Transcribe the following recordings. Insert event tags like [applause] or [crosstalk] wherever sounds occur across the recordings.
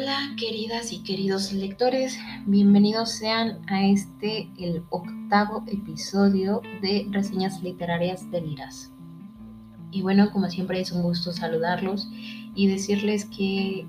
Hola queridas y queridos lectores, bienvenidos sean a este, el octavo episodio de Reseñas Literarias de Liras. Y bueno, como siempre es un gusto saludarlos y decirles que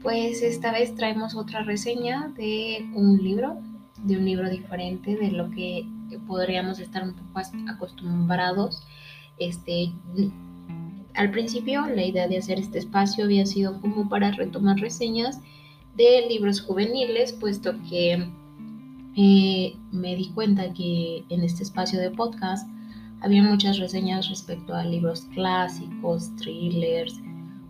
pues esta vez traemos otra reseña de un libro, de un libro diferente de lo que podríamos estar un poco acostumbrados este, al principio la idea de hacer este espacio había sido como para retomar reseñas de libros juveniles, puesto que eh, me di cuenta que en este espacio de podcast había muchas reseñas respecto a libros clásicos, thrillers,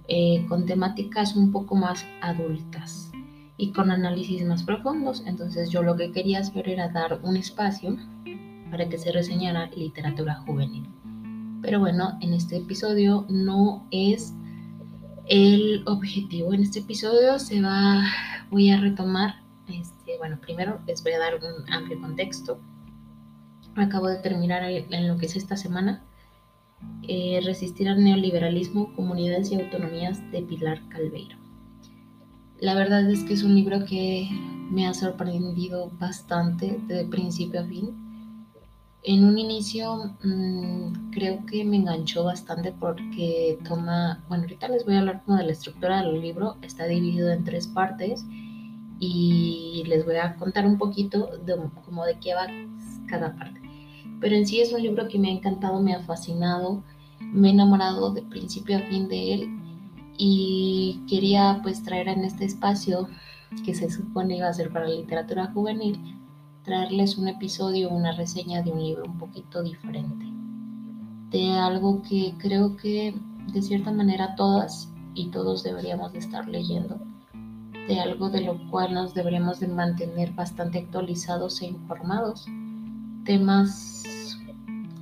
eh, con temáticas un poco más adultas y con análisis más profundos. Entonces yo lo que quería hacer era dar un espacio para que se reseñara literatura juvenil. Pero bueno, en este episodio no es el objetivo. En este episodio se va, voy a retomar, este, bueno, primero les voy a dar un amplio contexto. Acabo de terminar en lo que es esta semana. Eh, resistir al neoliberalismo, comunidades y autonomías de Pilar Calveiro. La verdad es que es un libro que me ha sorprendido bastante de principio a fin en un inicio mm, creo que me enganchó bastante porque toma, bueno, ahorita les voy a hablar como de la estructura del libro, está dividido en tres partes y les voy a contar un poquito de como de qué va cada parte. Pero en sí es un libro que me ha encantado, me ha fascinado, me he enamorado de principio a fin de él y quería pues traer en este espacio que se supone iba a ser para la literatura juvenil traerles un episodio, una reseña de un libro un poquito diferente, de algo que creo que de cierta manera todas y todos deberíamos de estar leyendo, de algo de lo cual nos deberíamos de mantener bastante actualizados e informados, temas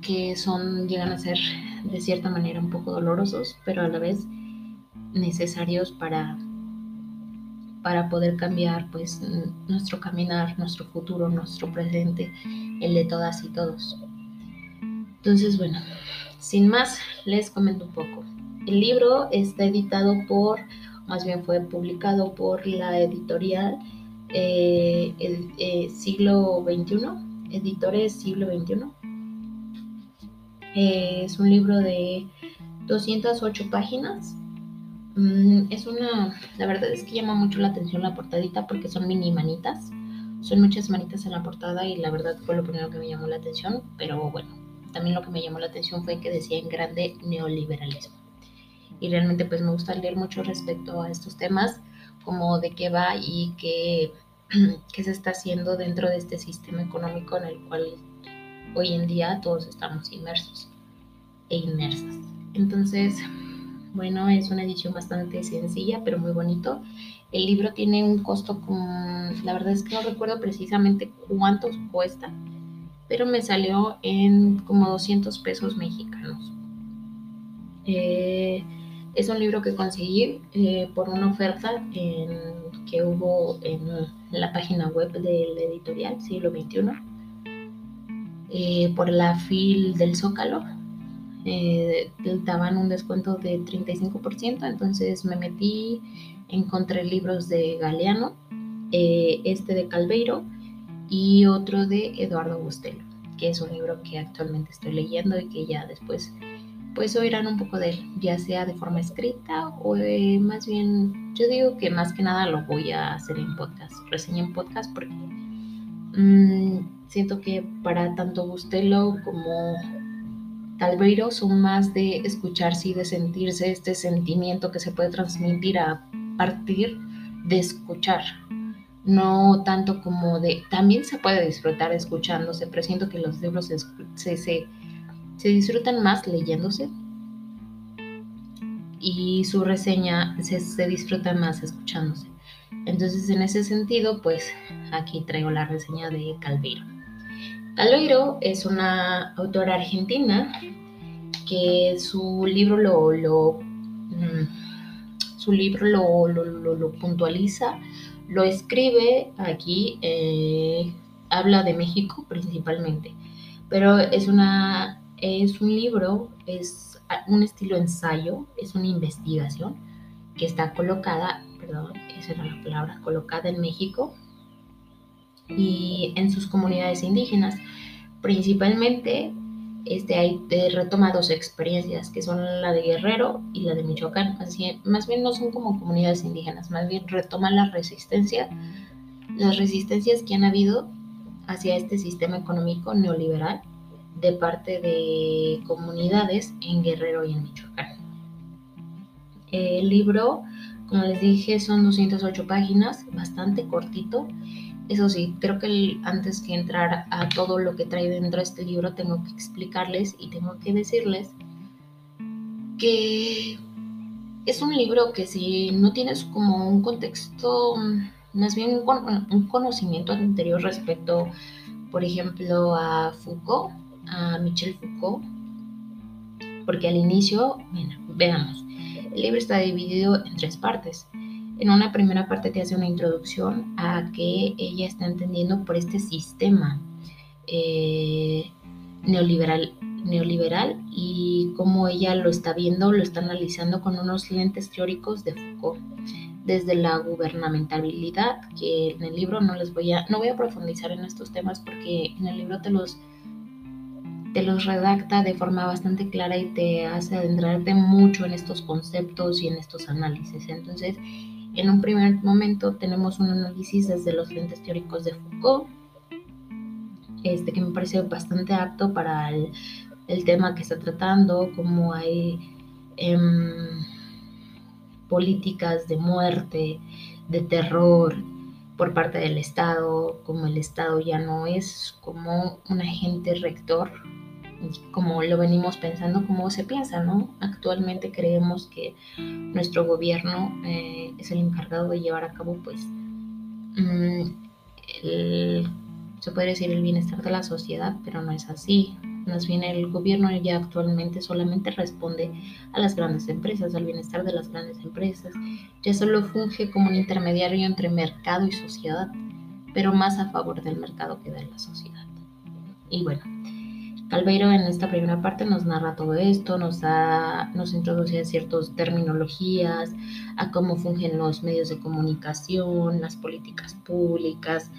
que son llegan a ser de cierta manera un poco dolorosos, pero a la vez necesarios para para poder cambiar pues nuestro caminar, nuestro futuro, nuestro presente, el de todas y todos. Entonces, bueno, sin más, les comento un poco. El libro está editado por, más bien fue publicado por la editorial eh, el, eh, siglo XXI, editores siglo XXI. Eh, es un libro de 208 páginas es una, la verdad es que llama mucho la atención la portadita porque son mini manitas. Son muchas manitas en la portada y la verdad fue lo primero que me llamó la atención. Pero bueno, también lo que me llamó la atención fue que decía en grande neoliberalismo. Y realmente pues me gusta leer mucho respecto a estos temas, como de qué va y qué, [clears throat] qué se está haciendo dentro de este sistema económico en el cual hoy en día todos estamos inmersos e inmersas. Entonces, bueno, es una edición bastante sencilla, pero muy bonito. El libro tiene un costo la verdad es que no recuerdo precisamente cuántos cuesta, pero me salió en como 200 pesos mexicanos. Eh, es un libro que conseguí eh, por una oferta que hubo en la página web del editorial Siglo XXI, eh, por la FIL del Zócalo eh, daban un descuento de 35%, entonces me metí, encontré libros de Galeano, eh, este de Calveiro y otro de Eduardo Bustelo, que es un libro que actualmente estoy leyendo y que ya después pues oirán un poco de él, ya sea de forma escrita o eh, más bien, yo digo que más que nada lo voy a hacer en podcast, reseña en podcast porque mm, siento que para tanto Bustelo como Calveiro son más de escucharse y de sentirse este sentimiento que se puede transmitir a partir de escuchar. No tanto como de... También se puede disfrutar escuchándose, pero siento que los libros se, se, disfrutan más leyéndose y su reseña se, se disfruta más escuchándose. Entonces, en ese sentido, pues aquí traigo la reseña de Calveiro. Aloiro es una autora argentina que su libro lo, lo mm, su libro lo, lo, puntualiza, lo escribe aquí, eh, habla de México principalmente, pero es, una, es un libro, es un estilo ensayo, es una investigación que está colocada perdón, esa era la palabra, colocada en México y en sus comunidades indígenas. Principalmente este, hay retoma dos experiencias, que son la de Guerrero y la de Michoacán. Así, más bien no son como comunidades indígenas, más bien retoman la resistencia, las resistencias que han habido hacia este sistema económico neoliberal de parte de comunidades en Guerrero y en Michoacán. El libro, como les dije, son 208 páginas, bastante cortito eso sí, creo que antes que entrar a todo lo que trae dentro de este libro, tengo que explicarles y tengo que decirles que es un libro que si no tienes como un contexto, más bien un conocimiento anterior respecto, por ejemplo, a Foucault, a Michel Foucault, porque al inicio, veamos, el libro está dividido en tres partes. En una primera parte te hace una introducción a que ella está entendiendo por este sistema eh, neoliberal, neoliberal y cómo ella lo está viendo, lo está analizando con unos lentes teóricos de Foucault desde la gubernamentalidad, que en el libro no les voy a, no voy a profundizar en estos temas porque en el libro te los, te los redacta de forma bastante clara y te hace adentrarte mucho en estos conceptos y en estos análisis. Entonces, en un primer momento tenemos un análisis desde los lentes teóricos de Foucault, este, que me parece bastante apto para el, tema que está tratando, como hay em, políticas de muerte, de terror por parte del Estado, como el Estado ya no es como un agente rector como lo venimos pensando, como se piensa, ¿no? Actualmente creemos que nuestro gobierno eh, es el encargado de llevar a cabo, pues, mm, se puede decir el bienestar de la sociedad, pero no es así. Más bien el gobierno ya actualmente solamente responde a las grandes empresas, al bienestar de las grandes empresas. Ya solo funge como un intermediario entre mercado y sociedad, pero más a favor del mercado que de la sociedad. Y bueno, Calveiro en esta primera parte nos narra todo esto, nos, da, nos introduce a ciertas terminologías, a cómo fungen los medios de comunicación, las políticas públicas,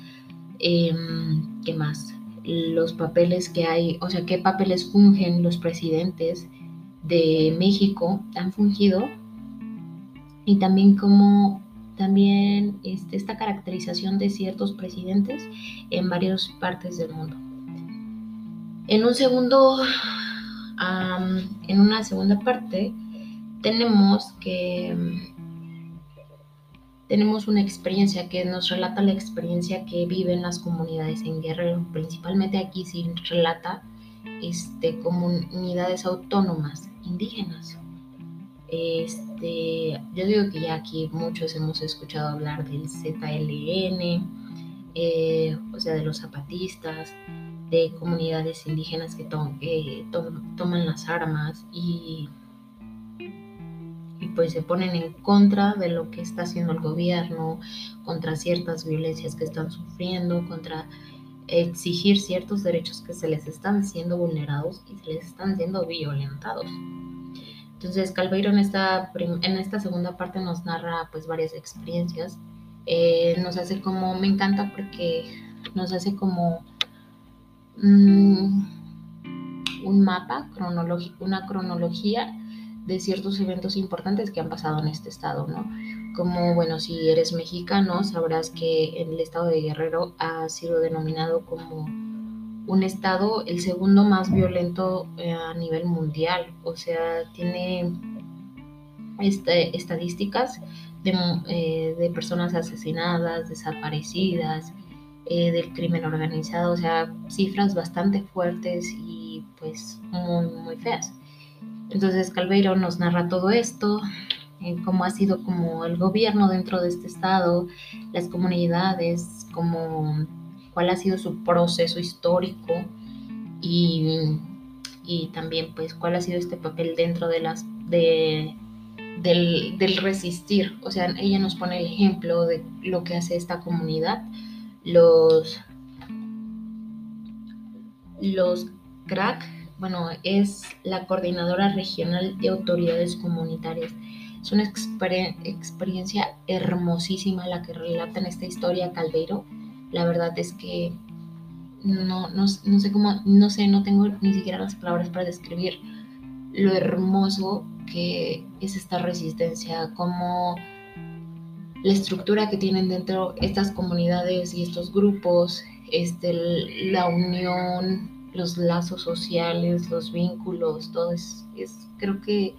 em, ¿qué más? Los papeles que hay, o sea, qué papeles fungen los presidentes de México, han fungido, y también cómo también este, esta caracterización de ciertos presidentes en varias partes del mundo. En un segundo, en una segunda parte, tenemos que tenemos una experiencia que nos relata la experiencia que viven las comunidades en Guerrero. Principalmente aquí se relata este, comunidades autónomas indígenas. Este, yo digo que ya aquí muchos hemos escuchado hablar del ZLN, eh, o sea, de los zapatistas, de comunidades indígenas que toman las armas y, y pues se ponen en contra de lo que está haciendo el gobierno, contra ciertas violencias que están sufriendo, contra exigir ciertos derechos que se les están siendo vulnerados y se les están siendo violentados. Entonces Calveiro en esta, en esta segunda parte nos narra pues varias experiencias, eh, nos hace como, me encanta porque nos hace como Mm, un mapa, cronológico, una cronología de ciertos eventos importantes que han pasado en este estado, ¿no? Como, bueno, si eres mexicano, sabrás que el estado de Guerrero ha sido denominado como un estado el segundo más violento eh, a nivel mundial, o sea, tiene este, estadísticas de, eh, de personas asesinadas, desaparecidas, eh, del crimen organizado, o sea, cifras bastante fuertes y pues muy, feas. Entonces Calveiro nos narra todo esto, cómo ha sido como el gobierno dentro de este estado, las comunidades, como cuál ha sido su proceso histórico y, y también pues cuál ha sido este papel dentro de las de del, del, resistir. O sea, ella nos pone el ejemplo de lo que hace esta comunidad los, los CRAC, bueno, es la Coordinadora Regional de Autoridades Comunitarias. Es una experiencia hermosísima la que relata en esta historia Caldeiro. La verdad es que no, no, no sé cómo, no sé, no tengo ni siquiera las palabras para describir lo hermoso que es esta resistencia, como la estructura que tienen dentro estas comunidades y estos grupos, este, la unión, los lazos sociales, los vínculos, todo es, es creo que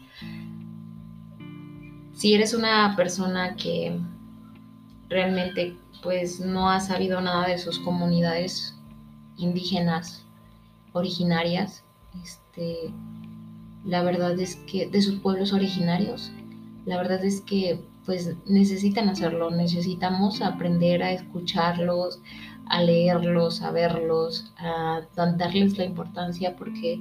si eres una persona que realmente pues no ha sabido nada de sus comunidades indígenas originarias, este, la verdad es que de sus pueblos originarios, la verdad es que pues necesitan hacerlo, necesitamos aprender a escucharlos, a leerlos, a verlos, a darles la importancia porque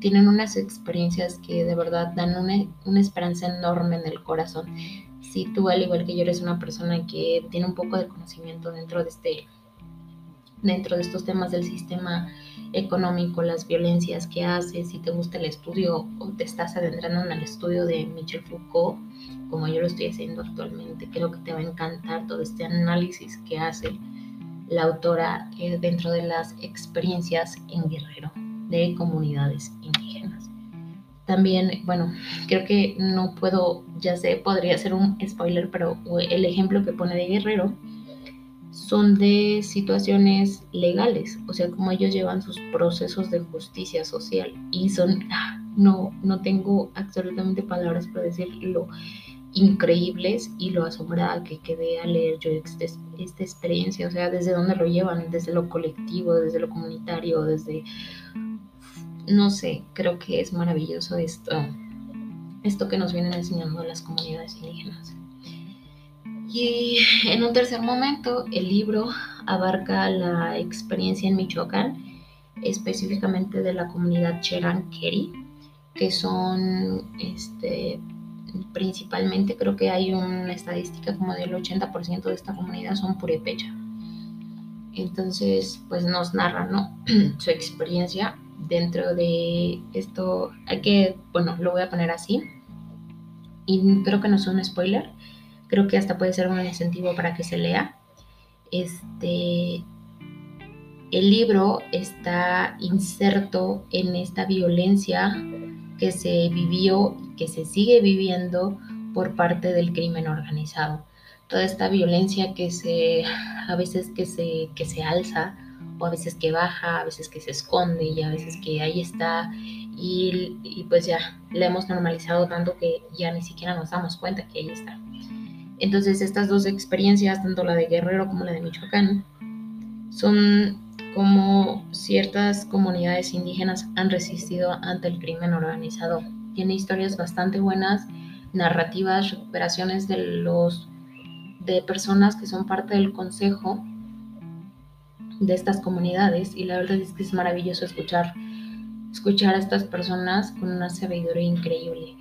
tienen unas experiencias que de verdad dan una, una esperanza enorme en el corazón. Si tú, al igual que yo, eres una persona que tiene un poco de conocimiento dentro de este dentro de estos temas del sistema económico, las violencias que hace, si te gusta el estudio o te estás adentrando en el estudio de Michel Foucault, como yo lo estoy haciendo actualmente, creo que te va a encantar todo este análisis que hace la autora eh, dentro de las experiencias en Guerrero de comunidades indígenas. También, bueno, creo que no puedo, ya sé, podría ser un spoiler, pero el ejemplo que pone de Guerrero son de situaciones legales, o sea, como ellos llevan sus procesos de justicia social y son, ah, no, no tengo absolutamente palabras para decir lo increíbles y lo asombrada que quedé al leer yo esta experiencia, o sea, desde dónde lo llevan, desde lo colectivo, desde lo comunitario, desde, no sé, creo que es maravilloso esto, esto que nos vienen enseñando las comunidades indígenas. Y en un tercer momento, el libro abarca la experiencia en Michoacán, específicamente de la comunidad Cherán-Keri, que son este, principalmente, creo que hay una estadística como del 80% de esta comunidad son purepecha. Entonces, pues nos narra ¿no? [clears throat] su experiencia dentro de esto. Hay que, bueno, lo voy a poner así. Y creo que no es un spoiler creo que hasta puede ser un incentivo para que se lea. Este, el libro está inserto en esta violencia que se vivió que se sigue viviendo por parte del crimen organizado. Toda esta violencia que se, a veces que se, que se alza, o a veces que baja, a veces que se esconde y a veces que ahí está y, y pues ya la hemos normalizado tanto que ya ni siquiera nos damos cuenta que ahí está. Entonces estas dos experiencias, tanto la de Guerrero como la de Michoacán, son como ciertas comunidades indígenas han resistido ante el crimen organizado. Tiene historias bastante buenas, narrativas, recuperaciones de los de personas que son parte del consejo de estas comunidades y la verdad es que es maravilloso escuchar escuchar a estas personas con una sabiduría increíble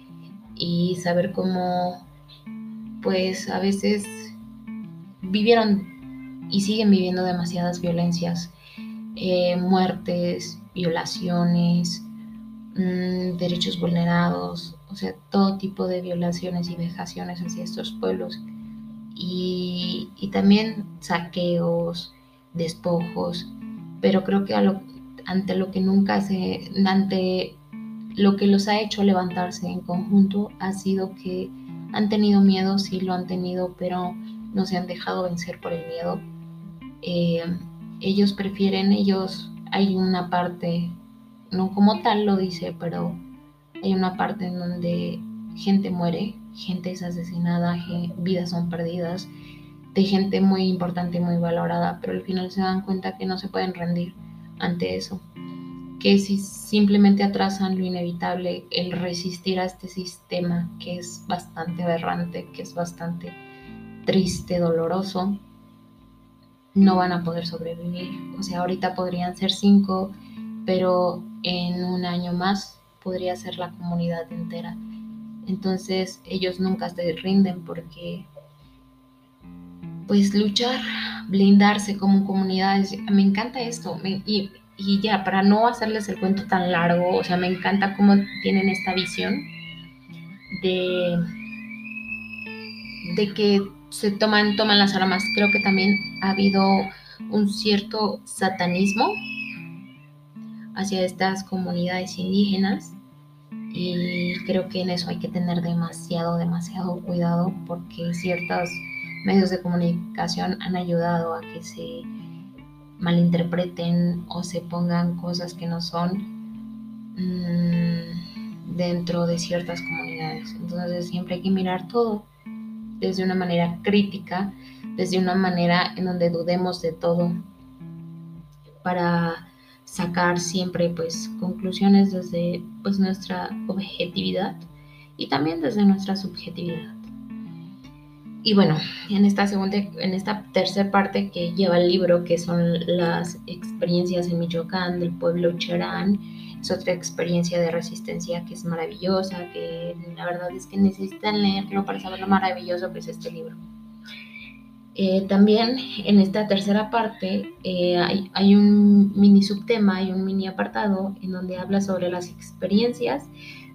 y saber cómo pues a veces vivieron y siguen viviendo demasiadas violencias, eh, muertes, violaciones, mm, derechos vulnerados, o sea, todo tipo de violaciones y vejaciones hacia estos pueblos. Y, también saqueos, despojos, pero creo que ante lo que nunca se, ante lo que los ha hecho levantarse en conjunto ha sido que han tenido miedo, sí lo han tenido, pero no se han dejado vencer por el miedo. Eh, ellos prefieren, ellos, hay una parte, no como tal lo dice, pero hay una parte en donde gente muere, gente es asesinada, vidas son perdidas, de gente muy importante, muy valorada, pero al final se dan cuenta que no se pueden rendir ante eso que si simplemente atrasan lo inevitable, el resistir a este sistema que es bastante aberrante, que es bastante triste, doloroso, no van a poder sobrevivir. O sea, ahorita podrían ser cinco, pero en un año más podría ser la comunidad entera. Entonces ellos nunca se rinden porque pues luchar, blindarse como comunidad, me encanta esto, y y ya, para no hacerles el cuento tan largo, o sea, me encanta cómo tienen esta visión de, de que se toman, toman las armas. Creo que también ha habido un cierto satanismo hacia estas comunidades indígenas y creo que en eso hay que tener demasiado, demasiado cuidado porque ciertos medios de comunicación han ayudado a que se malinterpreten o se pongan cosas que no son mm, dentro de ciertas comunidades. Entonces siempre hay que mirar todo desde una manera crítica, desde una manera en donde dudemos de todo para sacar siempre pues conclusiones desde pues nuestra objetividad y también desde nuestra subjetividad. Y bueno, en esta segunda, en esta tercera parte que lleva el libro, que son las experiencias en Michoacán del pueblo Cherán, es otra experiencia de resistencia que es maravillosa, que la verdad es que necesitan leerlo para saber lo maravilloso que es este libro. Eh, también en esta tercera parte eh, hay, hay, un mini subtema, hay un mini apartado en donde habla sobre las experiencias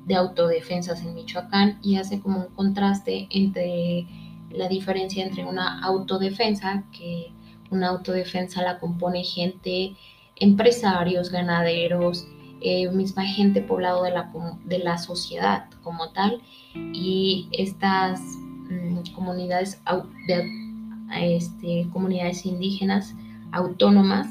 de autodefensas en Michoacán y hace como un contraste entre la diferencia entre una autodefensa, que una autodefensa la compone gente, empresarios, ganaderos, eh, misma gente poblado de la, de la sociedad como tal, y estas mm, comunidades, de, este, comunidades indígenas autónomas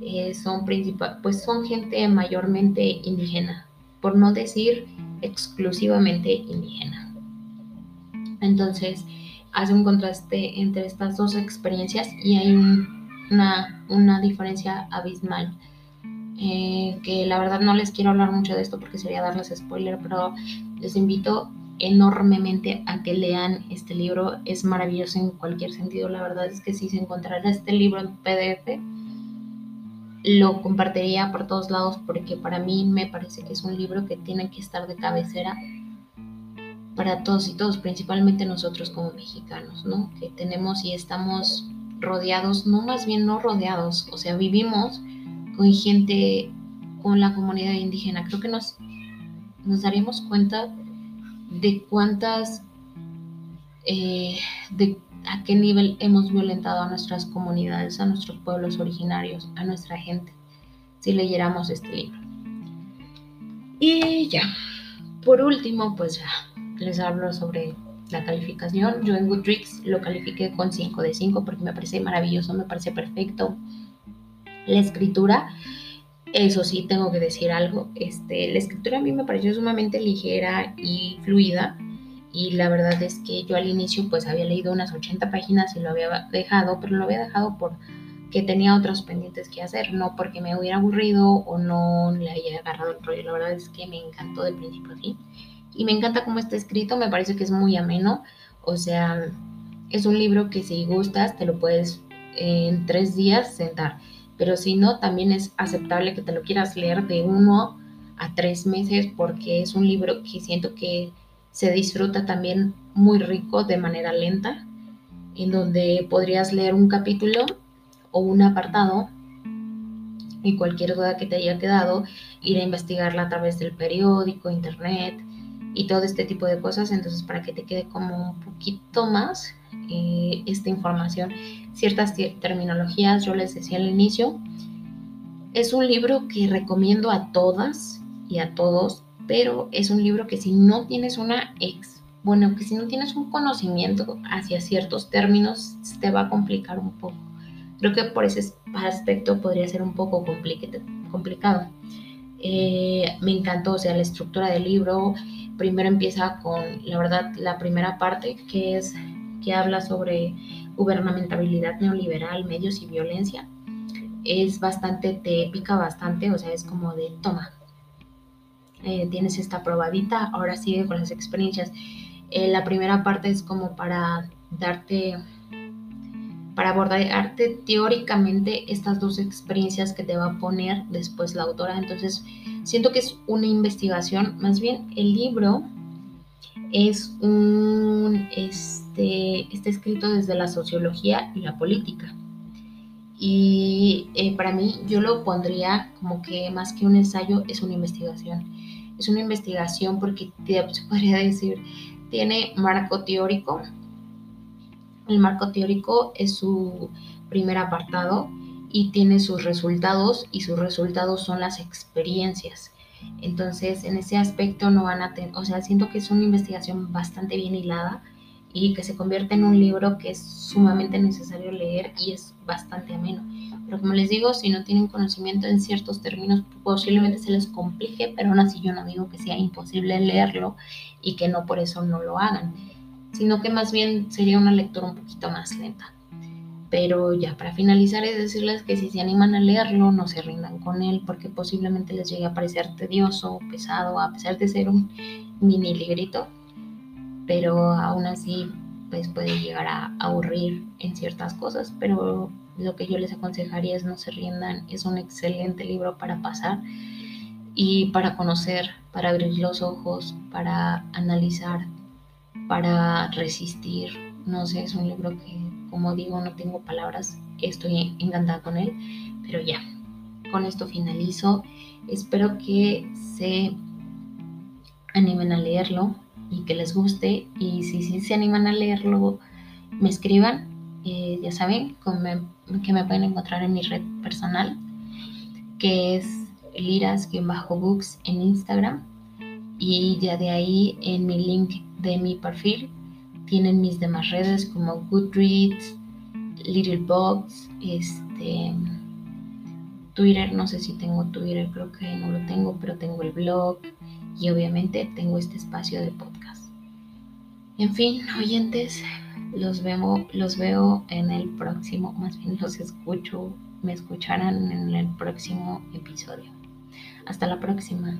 eh, son principal, pues son gente mayormente indígena, por no decir exclusivamente indígena. Entonces, hace un contraste entre estas dos experiencias y hay una, una, diferencia abismal. Eh, que la verdad no les quiero hablar mucho de esto porque sería darles spoiler, pero les invito enormemente a que lean este libro. Es maravilloso en cualquier sentido. La verdad es que si se encontrara este libro en PDF, lo compartiría por todos lados porque para mí me parece que es un libro que tiene que estar de cabecera para todos y todos, principalmente nosotros como mexicanos, ¿no? Que tenemos y estamos rodeados, no más bien no rodeados, o sea, vivimos con gente, con la comunidad indígena. Creo que nos, nos daríamos cuenta de cuántas, eh, de a qué nivel hemos violentado a nuestras comunidades, a nuestros pueblos originarios, a nuestra gente, si leyéramos este libro. Y ya, por último, pues ya, les hablo sobre la calificación. Yo en Goodreads lo califiqué con 5 de 5 porque me parece maravilloso, me parece perfecto. La escritura, eso sí, tengo que decir algo. Este, la escritura a mí me pareció sumamente ligera y fluida. Y la verdad es que yo al inicio pues había leído unas 80 páginas y lo había dejado, pero lo había dejado por que tenía otros pendientes que hacer, no porque me hubiera aburrido o no le haya agarrado el rollo. La verdad es que me encantó de principio a fin y me encanta cómo está escrito, me parece que es muy ameno, o sea, es un libro que si gustas te lo puedes en tres días sentar, pero si no, también es aceptable que te lo quieras leer de uno a tres meses porque es un libro que siento que se disfruta también muy rico de manera lenta, en donde podrías leer un capítulo o un apartado y cualquier duda que te haya quedado, ir a investigarla a través del periódico, internet, y todo este tipo de cosas. Entonces, para que te quede como un poquito más eh, esta información, ciertas terminologías, yo les decía al inicio, es un libro que recomiendo a todas y a todos, pero es un libro que si no tienes una ex, bueno, que si no tienes un conocimiento hacia ciertos términos, te va a complicar un poco. Creo que por ese aspecto podría ser un poco complicado. Eh, me encantó, o sea, la estructura del libro, primero empieza con, la verdad, la primera parte, que es que habla sobre gubernamentabilidad neoliberal, medios y violencia. Es bastante, te pica bastante, o sea, es como de, toma, eh, tienes esta probadita, ahora sigue con las experiencias. Eh, la primera parte es como para darte, para abordarte teóricamente estas dos experiencias que te va a poner después la autora. Entonces, Siento que es una investigación, más bien el libro es un, este, está escrito desde la sociología y la política. Y eh, para mí yo lo pondría como que más que un ensayo es una investigación. Es una investigación porque se podría decir, tiene marco teórico, El marco teórico es su primer apartado y tiene sus resultados y sus resultados son las experiencias. Entonces, en ese aspecto no van a tener, o sea, siento que es una investigación bastante bien hilada y que se convierte en un libro que es sumamente necesario leer y es bastante ameno. Pero como les digo, si no tienen conocimiento en ciertos términos, posiblemente se les complique, pero aún así yo no digo que sea imposible leerlo y que no por eso no lo hagan, sino que más bien sería una lectura un poquito más lenta. Pero ya para finalizar es decirles que si se animan a leerlo, no se rindan con él porque posiblemente les llegue a parecer tedioso pesado a pesar de ser un mini librito, pero aún así pues puede llegar a aburrir en ciertas cosas, pero lo que yo les aconsejaría es no se rindan, es un excelente libro para pasar y para conocer, para abrir los ojos, para analizar, para resistir. No sé, es un libro que como digo, no tengo palabras, estoy encantada con él, pero ya, con esto finalizo. Espero que se animen a leerlo y que les guste. Y si sí se animan a leerlo, me escriban. Eh, ya saben que me pueden encontrar en mi red personal, que es liras-books en Instagram. Y ya de ahí en mi link de mi perfil tienen mis demás redes como Goodreads, Littlebox, este, Twitter, no sé si tengo Twitter, creo que no lo tengo, pero tengo el blog y obviamente tengo este espacio de podcast. En fin, oyentes, los veo, los veo en el próximo, más bien los escucho, me escucharán en el próximo episodio. Hasta la próxima.